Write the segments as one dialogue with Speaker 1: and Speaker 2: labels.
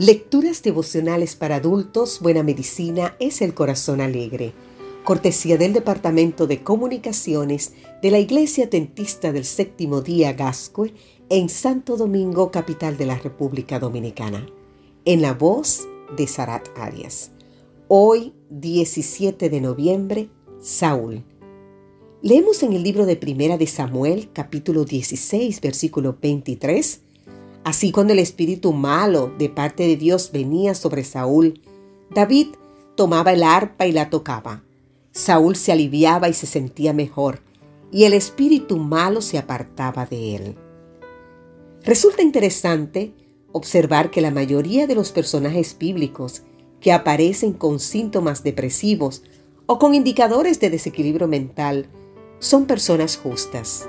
Speaker 1: Lecturas devocionales para adultos, Buena Medicina es el Corazón Alegre. Cortesía del Departamento de Comunicaciones de la Iglesia Tentista del Séptimo Día Gascue en Santo Domingo, capital de la República Dominicana. En la voz de Sarat Arias. Hoy, 17 de noviembre, Saúl. Leemos en el libro de Primera de Samuel, capítulo 16, versículo 23 Así cuando el espíritu malo de parte de Dios venía sobre Saúl, David tomaba el arpa y la tocaba. Saúl se aliviaba y se sentía mejor, y el espíritu malo se apartaba de él. Resulta interesante observar que la mayoría de los personajes bíblicos que aparecen con síntomas depresivos o con indicadores de desequilibrio mental son personas justas.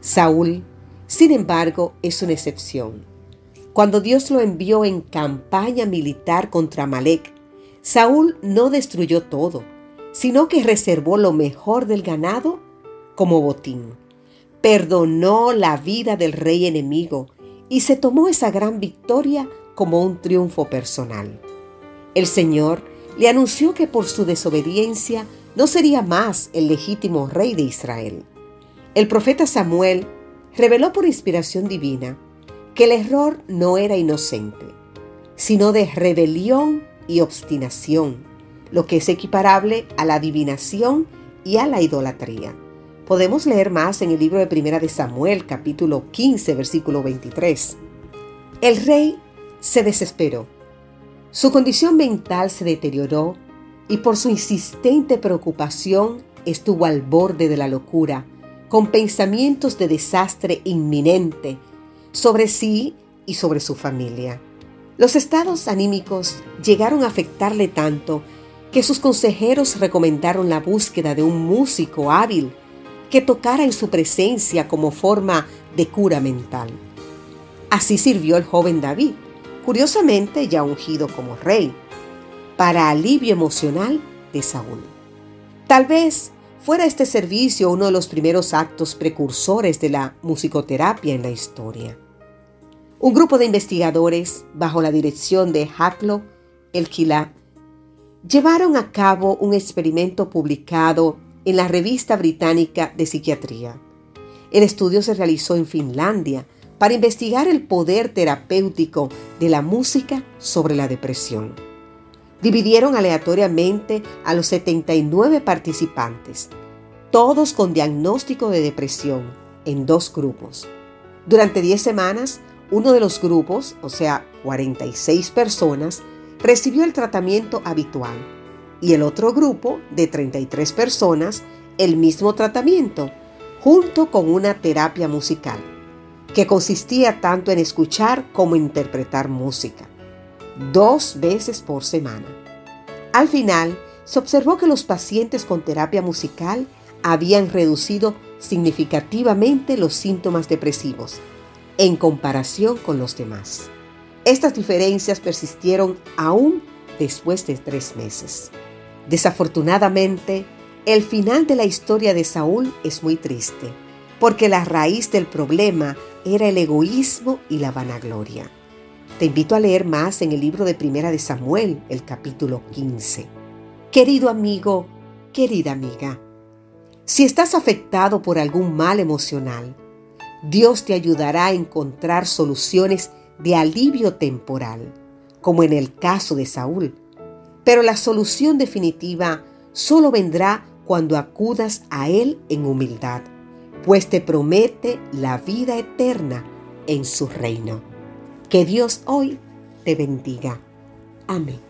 Speaker 1: Saúl sin embargo, es una excepción. Cuando Dios lo envió en campaña militar contra Malek, Saúl no destruyó todo, sino que reservó lo mejor del ganado como botín. Perdonó la vida del rey enemigo y se tomó esa gran victoria como un triunfo personal. El Señor le anunció que por su desobediencia no sería más el legítimo rey de Israel. El profeta Samuel reveló por inspiración divina que el error no era inocente, sino de rebelión y obstinación, lo que es equiparable a la adivinación y a la idolatría. Podemos leer más en el libro de Primera de Samuel, capítulo 15, versículo 23. El rey se desesperó. Su condición mental se deterioró y por su insistente preocupación estuvo al borde de la locura con pensamientos de desastre inminente sobre sí y sobre su familia. Los estados anímicos llegaron a afectarle tanto que sus consejeros recomendaron la búsqueda de un músico hábil que tocara en su presencia como forma de cura mental. Así sirvió el joven David, curiosamente ya ungido como rey, para alivio emocional de Saúl. Tal vez fuera este servicio uno de los primeros actos precursores de la musicoterapia en la historia. Un grupo de investigadores, bajo la dirección de Haklo El llevaron a cabo un experimento publicado en la revista británica de psiquiatría. El estudio se realizó en Finlandia para investigar el poder terapéutico de la música sobre la depresión. Dividieron aleatoriamente a los 79 participantes, todos con diagnóstico de depresión, en dos grupos. Durante 10 semanas, uno de los grupos, o sea, 46 personas, recibió el tratamiento habitual y el otro grupo, de 33 personas, el mismo tratamiento, junto con una terapia musical, que consistía tanto en escuchar como interpretar música dos veces por semana. Al final, se observó que los pacientes con terapia musical habían reducido significativamente los síntomas depresivos en comparación con los demás. Estas diferencias persistieron aún después de tres meses. Desafortunadamente, el final de la historia de Saúl es muy triste, porque la raíz del problema era el egoísmo y la vanagloria. Te invito a leer más en el libro de Primera de Samuel, el capítulo 15. Querido amigo, querida amiga, si estás afectado por algún mal emocional, Dios te ayudará a encontrar soluciones de alivio temporal, como en el caso de Saúl. Pero la solución definitiva solo vendrá cuando acudas a Él en humildad, pues te promete la vida eterna en su reino. Que Dios hoy te bendiga. Amén.